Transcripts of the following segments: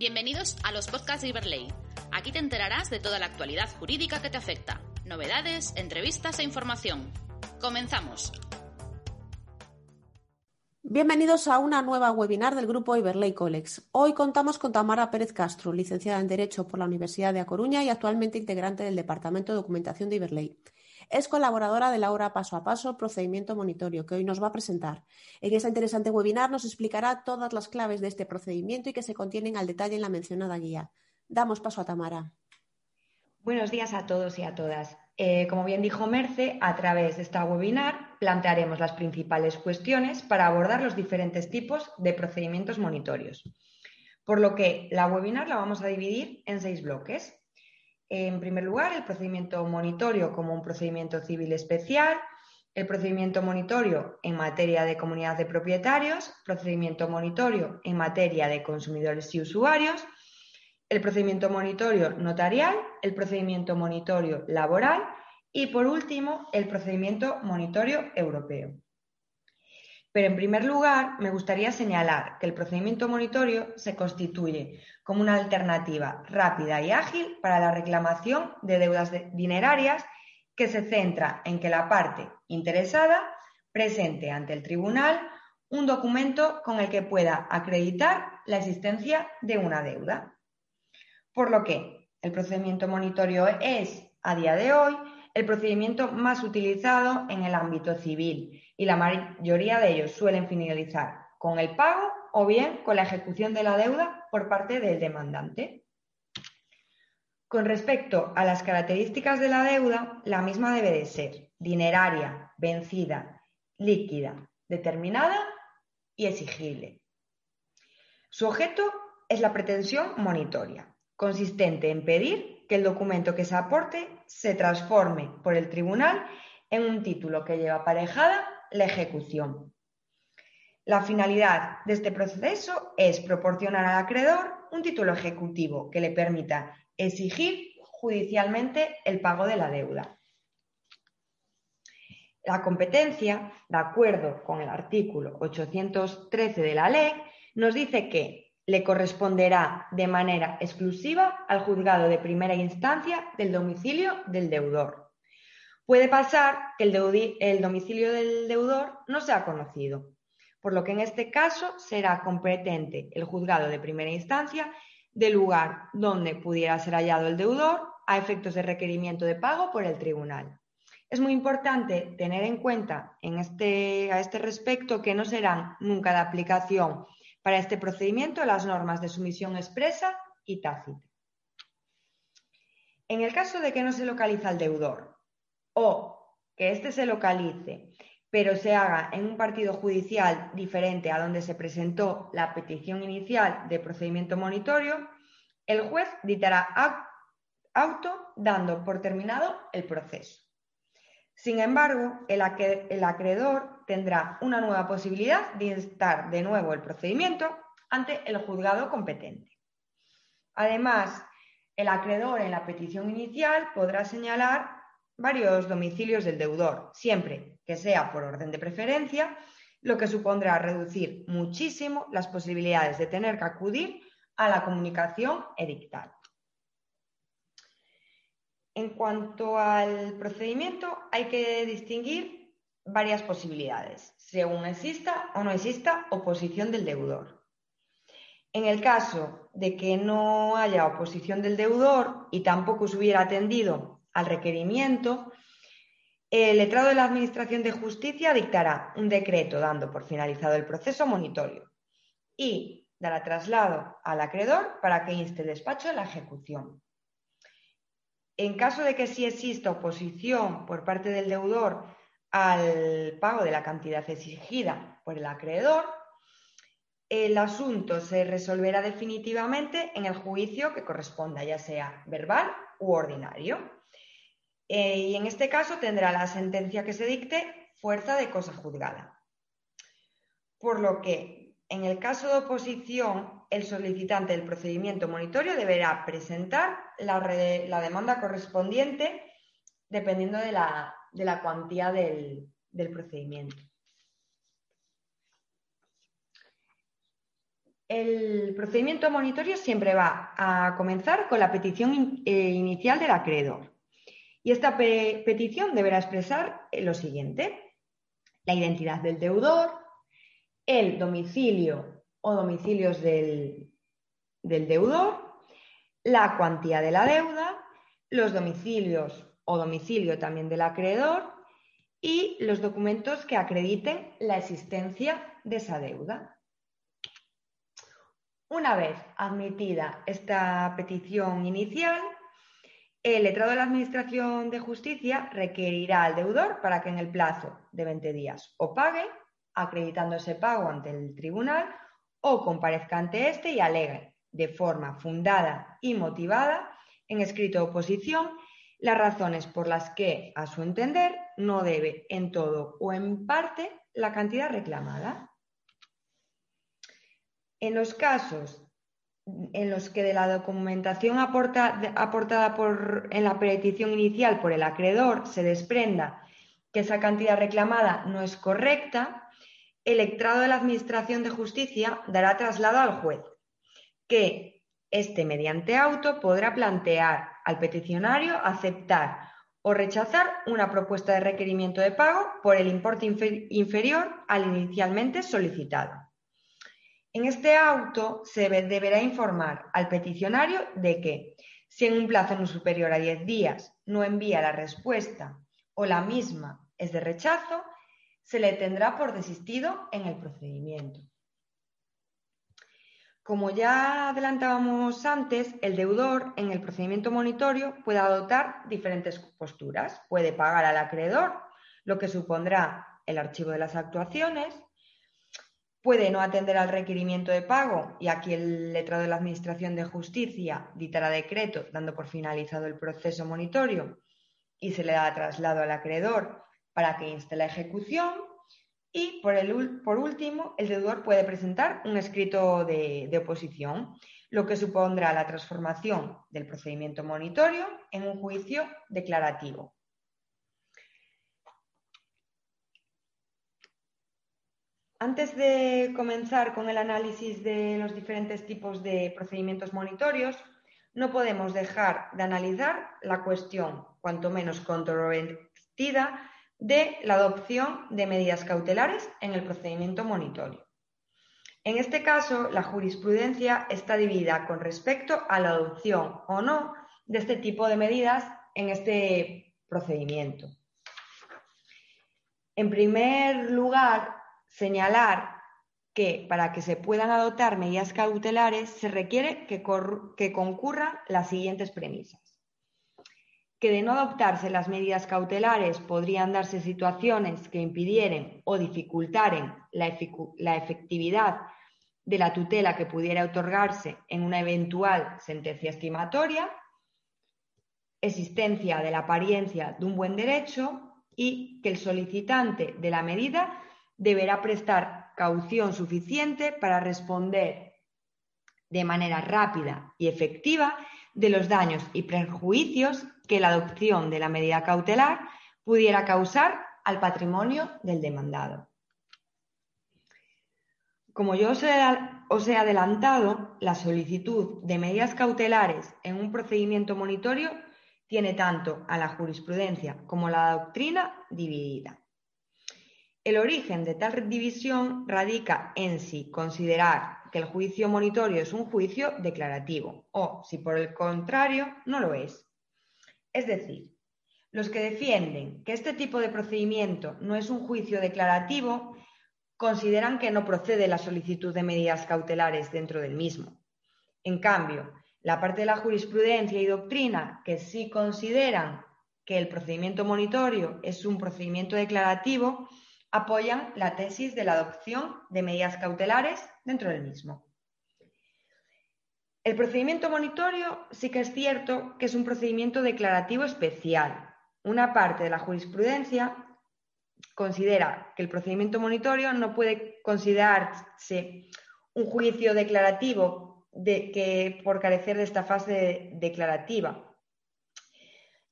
Bienvenidos a los podcasts de Iberley. Aquí te enterarás de toda la actualidad jurídica que te afecta, novedades, entrevistas e información. Comenzamos. Bienvenidos a una nueva webinar del grupo Iberley Colex. Hoy contamos con Tamara Pérez Castro, licenciada en Derecho por la Universidad de A Coruña y actualmente integrante del Departamento de Documentación de Iberley. Es colaboradora de la obra Paso a Paso, Procedimiento Monitorio, que hoy nos va a presentar. En esta interesante webinar nos explicará todas las claves de este procedimiento y que se contienen al detalle en la mencionada guía. Damos paso a Tamara. Buenos días a todos y a todas. Eh, como bien dijo Merce, a través de esta webinar plantearemos las principales cuestiones para abordar los diferentes tipos de procedimientos monitorios. Por lo que la webinar la vamos a dividir en seis bloques. En primer lugar, el procedimiento monitorio como un procedimiento civil especial, el procedimiento monitorio en materia de comunidad de propietarios, procedimiento monitorio en materia de consumidores y usuarios, el procedimiento monitorio notarial, el procedimiento monitorio laboral y, por último, el procedimiento monitorio europeo. Pero en primer lugar, me gustaría señalar que el procedimiento monitorio se constituye como una alternativa rápida y ágil para la reclamación de deudas dinerarias que se centra en que la parte interesada presente ante el tribunal un documento con el que pueda acreditar la existencia de una deuda. Por lo que el procedimiento monitorio es, a día de hoy, el procedimiento más utilizado en el ámbito civil y la mayoría de ellos suelen finalizar con el pago o bien con la ejecución de la deuda por parte del demandante. Con respecto a las características de la deuda, la misma debe de ser dineraria, vencida, líquida, determinada y exigible. Su objeto es la pretensión monitoria, consistente en pedir que el documento que se aporte se transforme por el tribunal en un título que lleva aparejada la ejecución. La finalidad de este proceso es proporcionar al acreedor un título ejecutivo que le permita exigir judicialmente el pago de la deuda. La competencia, de acuerdo con el artículo 813 de la ley, nos dice que le corresponderá de manera exclusiva al juzgado de primera instancia del domicilio del deudor. Puede pasar que el, domicilio del deudor no sea conocido, por lo que en este caso será competente el juzgado de primera instancia del lugar donde pudiera ser hallado el deudor a efectos de requerimiento de pago por el tribunal. Es muy importante tener en cuenta este, a este respecto que no serán nunca de aplicación para este procedimiento las normas de sumisión expresa y tácita. En el caso de que no se localiza el deudor o que éste se localice, pero se haga en un partido judicial diferente a donde se presentó la petición inicial de procedimiento monitorio, el juez dictará auto dando por terminado el proceso. Sin embargo, el, acreedor tendrá una nueva posibilidad de instar de nuevo el procedimiento ante el juzgado competente. Además, el acreedor en la petición inicial podrá señalar varios domicilios del deudor, siempre que sea por orden de preferencia, lo que supondrá reducir muchísimo las posibilidades de tener que acudir a la comunicación edictal. En cuanto al procedimiento, hay que distinguir varias posibilidades, según exista o no exista oposición del deudor. En el caso de que no haya oposición del deudor y tampoco se hubiera atendido al requerimiento, el letrado de la Administración de Justicia dictará un decreto dando por finalizado el proceso monitorio y dará traslado al acreedor para que inste el despacho de la ejecución. En caso de que sí exista oposición por parte del deudor al pago de la cantidad exigida por el acreedor, el asunto se resolverá definitivamente en el juicio que corresponda, ya sea verbal u ordinario. Eh, y en este caso tendrá la sentencia que se dicte fuerza de cosa juzgada. Por lo que, en el caso de oposición, el solicitante del procedimiento monitorio deberá presentar la, demanda correspondiente dependiendo de la, cuantía del procedimiento. El procedimiento monitorio siempre va a comenzar con la petición eh, inicial del acreedor. Y esta petición deberá expresar eh, lo siguiente. La identidad del deudor, el domicilio o domicilios del, del deudor, la cuantía de la deuda, los domicilios o domicilio también del acreedor y los documentos que acrediten la existencia de esa deuda. Una vez admitida esta petición inicial, el letrado de la Administración de Justicia requerirá al deudor para que en el plazo de 20 días o pague, acreditando ese pago ante el tribunal, o comparezca ante éste y alegue de forma fundada y motivada, en escrito oposición, las razones por las que, a su entender, no debe en todo o en parte la cantidad reclamada. En los casos en los que de la documentación aportada en la petición inicial por el acreedor se desprenda que esa cantidad reclamada no es correcta, el letrado de la Administración de Justicia dará traslado al juez, que éste, mediante auto, podrá plantear al peticionario aceptar o rechazar una propuesta de requerimiento de pago por el importe inferior al inicialmente solicitado. En este auto se deberá informar al peticionario de que, si en un plazo no superior a 10 días no envía la respuesta o la misma es de rechazo, se le tendrá por desistido en el procedimiento. Como ya adelantábamos antes, el deudor en el procedimiento monitorio puede adoptar diferentes posturas. Puede pagar al acreedor, lo que supondrá el archivo de las actuaciones, puede no atender al requerimiento de pago y aquí el letrado de la Administración de Justicia dictará decreto dando por finalizado el proceso monitorio y se le da traslado al acreedor para que inste la ejecución y por, el, por último el deudor puede presentar un escrito de, de oposición, lo que supondrá la transformación del procedimiento monitorio en un juicio declarativo. Antes de comenzar con el análisis de los diferentes tipos de procedimientos monitorios, no podemos dejar de analizar la cuestión, cuanto menos controvertida, de la adopción de medidas cautelares en el procedimiento monitorio. En este caso, la jurisprudencia está dividida con respecto a la adopción o no de este tipo de medidas en este procedimiento. En primer lugar, señalar que para que se puedan adoptar medidas cautelares se requiere que, concurran las siguientes premisas. Que de no adoptarse las medidas cautelares podrían darse situaciones que impidieren o dificultaren la, la efectividad de la tutela que pudiera otorgarse en una eventual sentencia estimatoria, existencia de la apariencia de un buen derecho y que el solicitante de la medida deberá prestar caución suficiente para responder de manera rápida y efectiva de los daños y perjuicios que la adopción de la medida cautelar pudiera causar al patrimonio del demandado. Como yo os he, adelantado, la solicitud de medidas cautelares en un procedimiento monitorio tiene tanto a la jurisprudencia como a la doctrina dividida. El origen de tal división radica en si considerar que el juicio monitorio es un juicio declarativo o si por el contrario no lo es. Es decir, los que defienden que este tipo de procedimiento no es un juicio declarativo consideran que no procede la solicitud de medidas cautelares dentro del mismo. En cambio, la parte de la jurisprudencia y doctrina que sí consideran que el procedimiento monitorio es un procedimiento declarativo apoyan la tesis de la adopción de medidas cautelares dentro del mismo. El procedimiento monitorio sí que es cierto que es un procedimiento declarativo especial. Una parte de la jurisprudencia considera que el procedimiento monitorio no puede considerarse un juicio declarativo de que, por carecer de esta fase declarativa,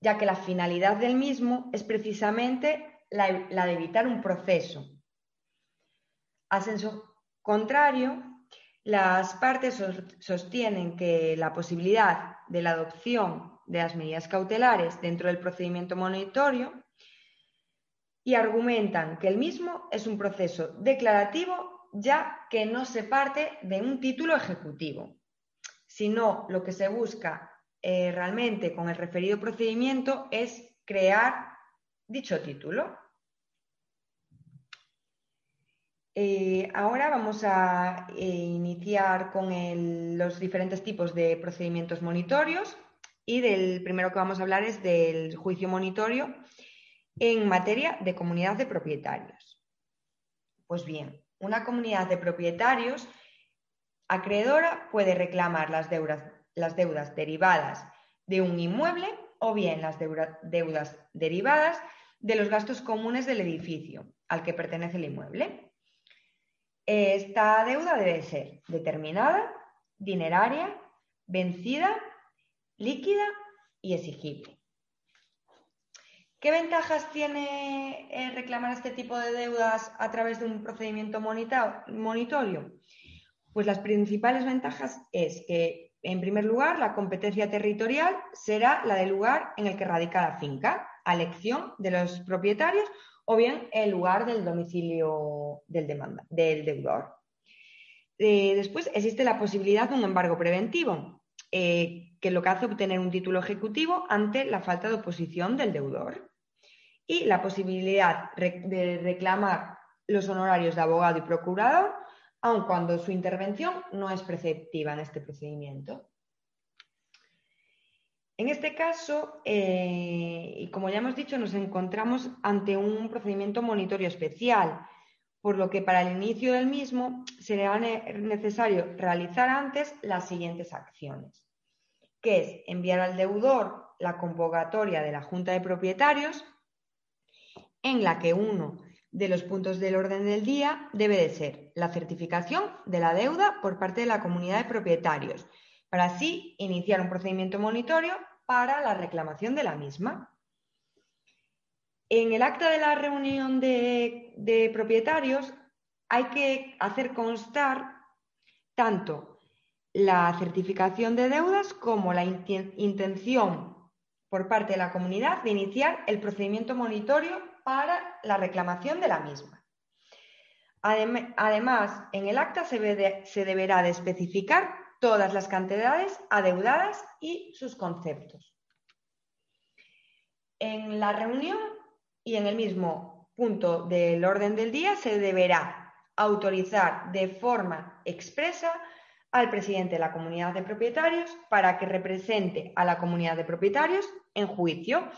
ya que la finalidad del mismo es precisamente la, de evitar un proceso. A senso contrario, las partes sostienen que la posibilidad de la adopción de las medidas cautelares dentro del procedimiento monitorio y argumentan que el mismo es un proceso declarativo ya que no se parte de un título ejecutivo, sino lo que se busca eh, realmente con el referido procedimiento es crear dicho título. Eh, ahora vamos a eh, iniciar con los diferentes tipos de procedimientos monitorios y del primero que vamos a hablar es del juicio monitorio en materia de comunidad de propietarios. Pues bien, una comunidad de propietarios acreedora puede reclamar las deudas, las deudas derivadas de un inmueble o bien las deudas derivadas de los gastos comunes del edificio al que pertenece el inmueble. Esta deuda debe ser determinada, dineraria, vencida, líquida y exigible. ¿Qué ventajas tiene eh, reclamar este tipo de deudas a través de un procedimiento monitorio? Pues las principales ventajas es que, en primer lugar, la competencia territorial será la del lugar en el que radica la finca, a elección de los propietarios o bien el lugar del domicilio del, demanda, del deudor. Eh, después existe la posibilidad de un embargo preventivo, eh, que lo que hace obtener un título ejecutivo ante la falta de oposición del deudor. Y la posibilidad de reclamar los honorarios de abogado y procurador, aun cuando su intervención no es preceptiva en este procedimiento. En este caso, eh, y como ya hemos dicho, nos encontramos ante un procedimiento monitorio especial, por lo que para el inicio del mismo será necesario realizar antes las siguientes acciones, que es enviar al deudor la convocatoria de la Junta de Propietarios, en la que uno de los puntos del orden del día debe de ser la certificación de la deuda por parte de la comunidad de propietarios, para así iniciar un procedimiento monitorio para la reclamación de la misma. En el acta de la reunión de, propietarios hay que hacer constar tanto la certificación de deudas como la intención por parte de la comunidad de iniciar el procedimiento monitorio para la reclamación de la misma. Además, en el acta se, deberá de especificar todas las cantidades adeudadas y sus conceptos. En la reunión y en el mismo punto del orden del día se deberá autorizar de forma expresa al presidente de la comunidad de propietarios para que represente a la comunidad de propietarios en juicio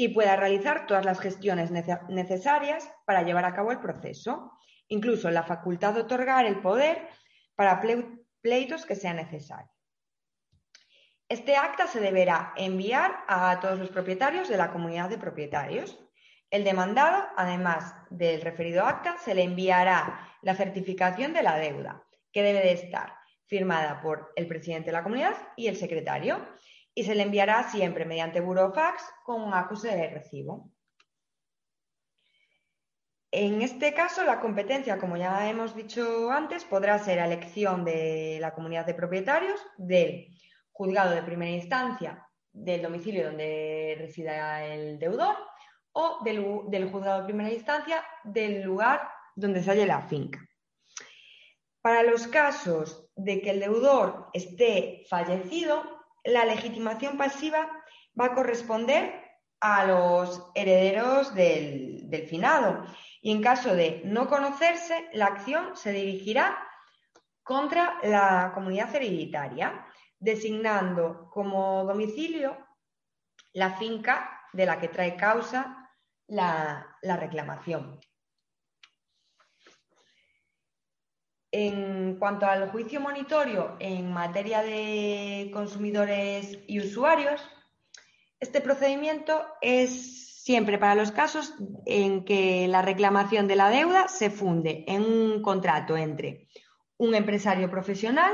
y pueda realizar todas las gestiones necesarias para llevar a cabo el proceso, incluso la facultad de otorgar el poder para pleitos que sea necesario. Este acta se deberá enviar a todos los propietarios de la comunidad de propietarios. El demandado, además del referido acta, se le enviará la certificación de la deuda, que debe de estar firmada por el presidente de la comunidad y el secretario, y se le enviará siempre mediante burofax con un acuse de recibo. En este caso, la competencia, como ya hemos dicho antes, podrá ser elección de la comunidad de propietarios, del juzgado de primera instancia del domicilio donde resida el deudor o del, juzgado de primera instancia del lugar donde se halle la finca. Para los casos de que el deudor esté fallecido, la legitimación pasiva va a corresponder a los herederos del, finado y en caso de no conocerse, la acción se dirigirá contra la comunidad hereditaria, designando como domicilio la finca de la que trae causa la, reclamación. En cuanto al juicio monitorio en materia de consumidores y usuarios, este procedimiento es siempre para los casos en que la reclamación de la deuda se funde en un contrato entre un empresario profesional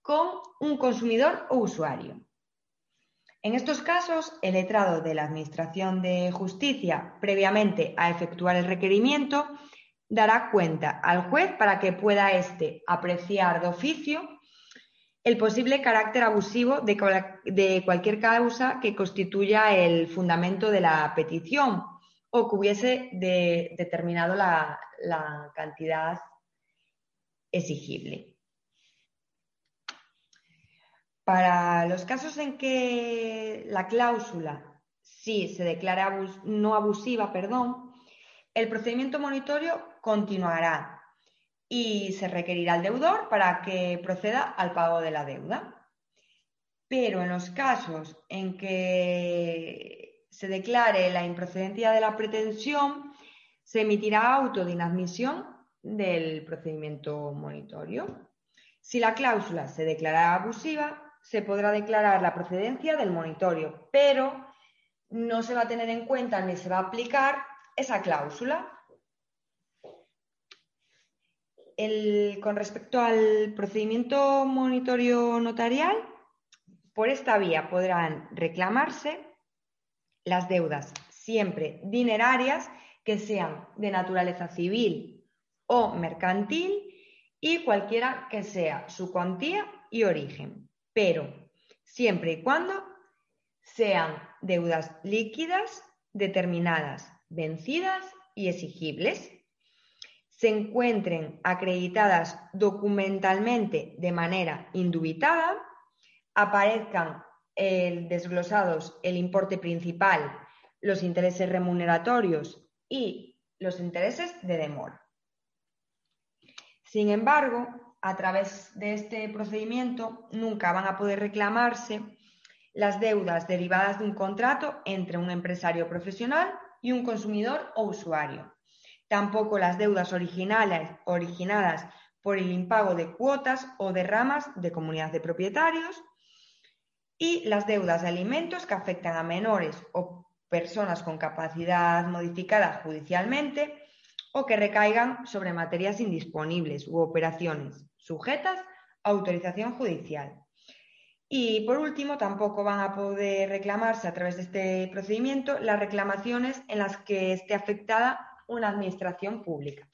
con un consumidor o usuario. En estos casos, el letrado de la Administración de Justicia, previamente a efectuar el requerimiento, dará cuenta al juez para que pueda éste apreciar de oficio el posible carácter abusivo de, cualquier causa que constituya el fundamento de la petición o que hubiese determinado la, cantidad exigible. Para los casos en que la cláusula sí se declara no abusiva, perdón, el procedimiento monitorio continuará y se requerirá al deudor para que proceda al pago de la deuda. Pero en los casos en que se declare la improcedencia de la pretensión, se emitirá auto de inadmisión del procedimiento monitorio. Si la cláusula se declara abusiva, se podrá declarar la procedencia del monitorio, pero no se va a tener en cuenta ni se va a aplicar esa cláusula, con respecto al procedimiento monitorio notarial, por esta vía podrán reclamarse las deudas siempre dinerarias que sean de naturaleza civil o mercantil y cualquiera que sea su cuantía y origen, pero siempre y cuando sean deudas líquidas, determinadas, vencidas y exigibles se encuentren acreditadas documentalmente de manera indubitada, aparezcan desglosados el importe principal, los intereses remuneratorios y los intereses de demora. Sin embargo, a través de este procedimiento nunca van a poder reclamarse las deudas derivadas de un contrato entre un empresario profesional y un consumidor o usuario tampoco las deudas originales, originadas por el impago de cuotas o de ramas de comunidad de propietarios y las deudas de alimentos que afectan a menores o personas con capacidad modificada judicialmente o que recaigan sobre materias indisponibles u operaciones sujetas a autorización judicial. Y por último, tampoco van a poder reclamarse a través de este procedimiento las reclamaciones en las que esté afectada una administración pública.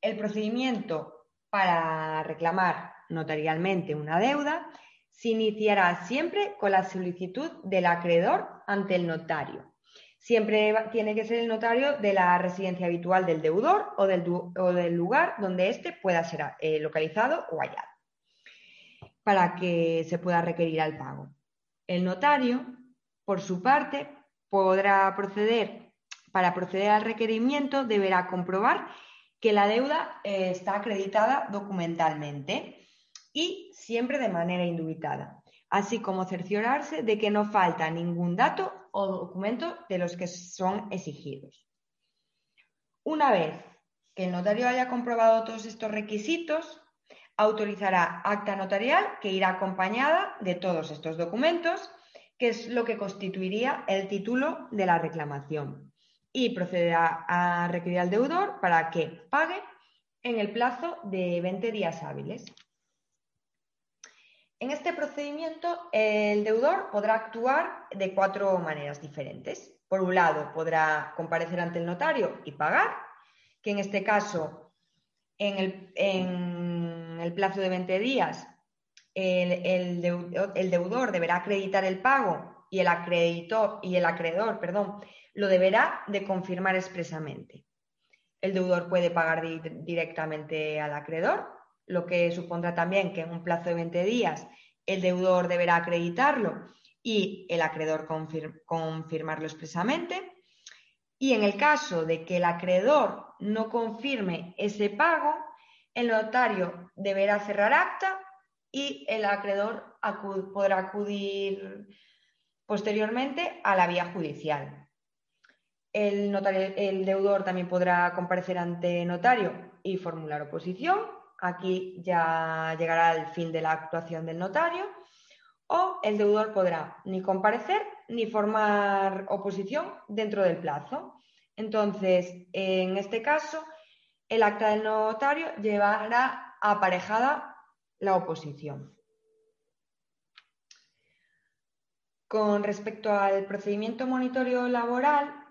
El procedimiento para reclamar notarialmente una deuda se iniciará siempre con la solicitud del acreedor ante el notario. Siempre tiene que ser el notario de la residencia habitual del deudor o del, lugar donde éste pueda ser eh, localizado o hallado, para que se pueda requerir al pago. El notario, por su parte, podrá proceder para proceder al requerimiento deberá comprobar que la deuda eh, está acreditada documentalmente y siempre de manera indubitada, así como cerciorarse de que no falta ningún dato o documento de los que son exigidos. Una vez que el notario haya comprobado todos estos requisitos, autorizará acta notarial que irá acompañada de todos estos documentos, que es lo que constituiría el título de la reclamación y procederá a requerir al deudor para que pague en el plazo de 20 días hábiles. En este procedimiento, el deudor podrá actuar de cuatro maneras diferentes. Por un lado, podrá comparecer ante el notario y pagar, que en este caso, en el, plazo de 20 días, el, deudor, deberá acreditar el pago y el, y el acreedor perdón, lo deberá de confirmar expresamente. El deudor puede pagar directamente al acreedor, lo que supondrá también que en un plazo de 20 días el deudor deberá acreditarlo y el acreedor confirmarlo expresamente. Y en el caso de que el acreedor no confirme ese pago, el notario deberá cerrar acta y el acreedor podrá acudir posteriormente a la vía judicial. El, el deudor también podrá comparecer ante notario y formular oposición. Aquí ya llegará el fin de la actuación del notario. O el deudor podrá ni comparecer ni formar oposición dentro del plazo. Entonces, en este caso, el acta del notario llevará aparejada la oposición. Con respecto al procedimiento monitorio laboral,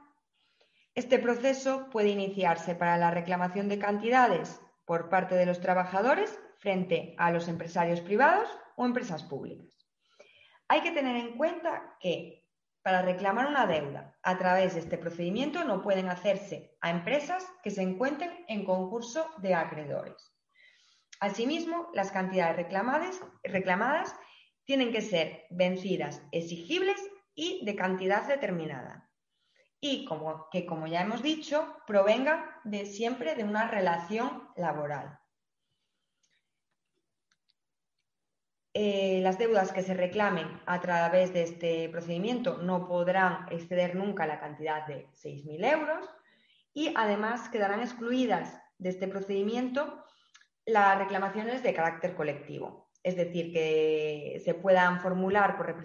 este proceso puede iniciarse para la reclamación de cantidades por parte de los trabajadores frente a los empresarios privados o empresas públicas. Hay que tener en cuenta que para reclamar una deuda a través de este procedimiento no pueden hacerse a empresas que se encuentren en concurso de acreedores. Asimismo, las cantidades reclamadas, reclamadas tienen que ser vencidas, exigibles y de cantidad determinada y como, que, como ya hemos dicho, provengan de siempre de una relación laboral. Eh, las deudas que se reclamen a través de este procedimiento no podrán exceder nunca la cantidad de 6.000 euros y además quedarán excluidas de este procedimiento las reclamaciones de carácter colectivo, es decir, que se puedan formular por,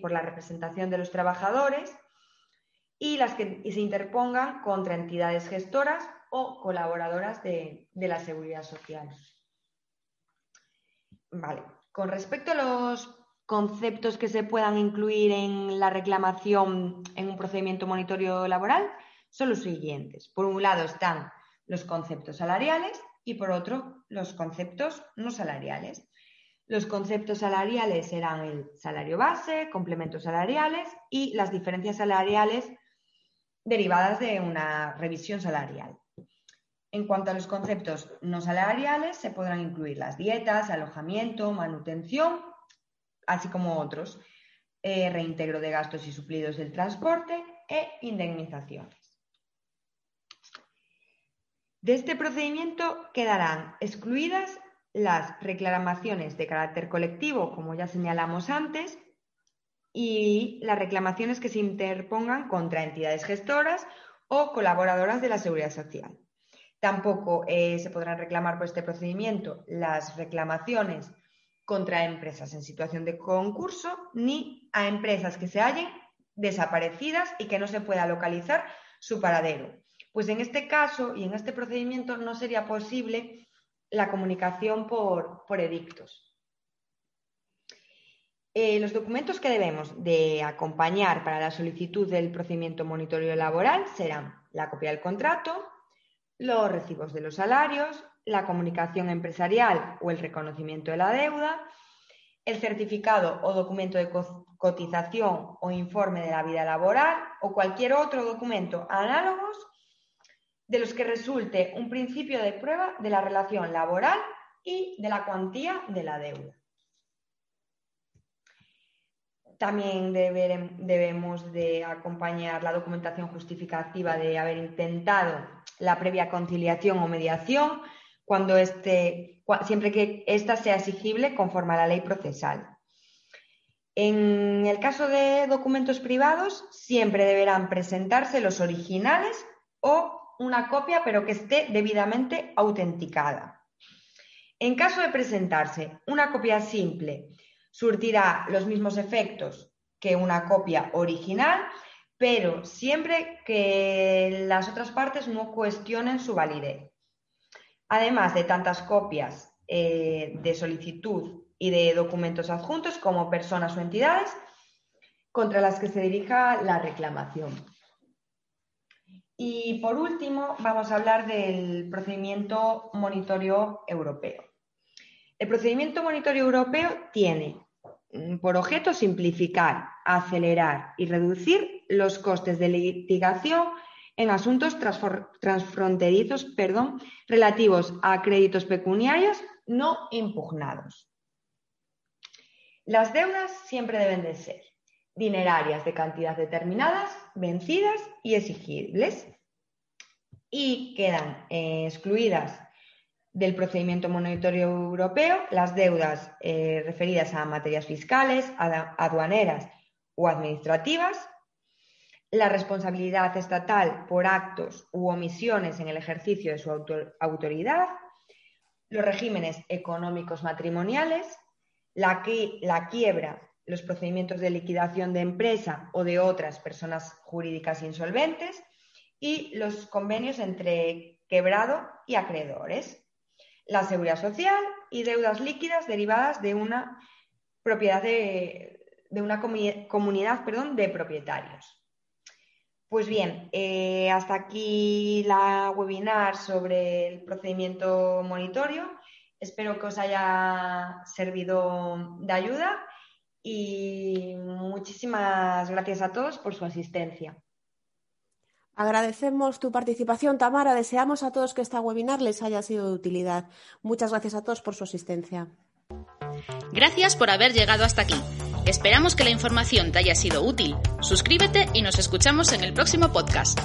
por la representación de los trabajadores y las que se interpongan contra entidades gestoras o colaboradoras de, la seguridad social. Vale. Con respecto a los conceptos que se puedan incluir en la reclamación en un procedimiento monitorio laboral, son los siguientes. Por un lado están los conceptos salariales y por otro los conceptos no salariales. Los conceptos salariales serán el salario base, complementos salariales y las diferencias salariales derivadas de una revisión salarial. En cuanto a los conceptos no salariales, se podrán incluir las dietas, alojamiento, manutención, así como otros, eh, reintegro de gastos y suplidos del transporte e indemnizaciones. De este procedimiento quedarán excluidas las reclamaciones de carácter colectivo, como ya señalamos antes, y las reclamaciones que se interpongan contra entidades gestoras o colaboradoras de la seguridad social. Tampoco eh, se podrán reclamar por este procedimiento las reclamaciones contra empresas en situación de concurso ni a empresas que se hallen desaparecidas y que no se pueda localizar su paradero. Pues en este caso y en este procedimiento no sería posible la comunicación por edictos. Eh, los documentos que debemos de acompañar para la solicitud del procedimiento monitorio laboral serán la copia del contrato, los recibos de los salarios, la comunicación empresarial o el reconocimiento de la deuda, el certificado o documento de cotización o informe de la vida laboral o cualquier otro documento análogos de los que resulte un principio de prueba de la relación laboral y de la cuantía de la deuda. También debemos de acompañar la documentación justificativa de haber intentado la previa conciliación o mediación cuando este, siempre que ésta sea exigible conforme a la ley procesal. En el caso de documentos privados, siempre deberán presentarse los originales o una copia, pero que esté debidamente autenticada. En caso de presentarse una copia simple surtirá los mismos efectos que una copia original, pero siempre que las otras partes no cuestionen su validez. Además de tantas copias eh, de solicitud y de documentos adjuntos como personas o entidades contra las que se dirija la reclamación. Y por último, vamos a hablar del procedimiento monitorio europeo. El procedimiento monitorio europeo tiene por objeto simplificar, acelerar y reducir los costes de litigación en asuntos transfronterizos perdón, relativos a créditos pecuniarios no impugnados. Las deudas siempre deben de ser dinerarias de cantidad determinadas, vencidas y exigibles y quedan eh, excluidas del procedimiento monetario europeo las deudas eh, referidas a materias fiscales, aduaneras o administrativas, la responsabilidad estatal por actos u omisiones en el ejercicio de su autoridad, los regímenes económicos matrimoniales, la, la quiebra, los procedimientos de liquidación de empresa o de otras personas jurídicas insolventes y los convenios entre quebrado y acreedores, la seguridad social y deudas líquidas derivadas de una propiedad de, una comunidad perdón, de propietarios. Pues bien, eh, hasta aquí la webinar sobre el procedimiento monitorio. Espero que os haya servido de ayuda y muchísimas gracias a todos por su asistencia. Agradecemos tu participación, Tamara. Deseamos a todos que esta webinar les haya sido de utilidad. Muchas gracias a todos por su asistencia. Gracias por haber llegado hasta aquí. Esperamos que la información te haya sido útil. Suscríbete y nos escuchamos en el próximo podcast.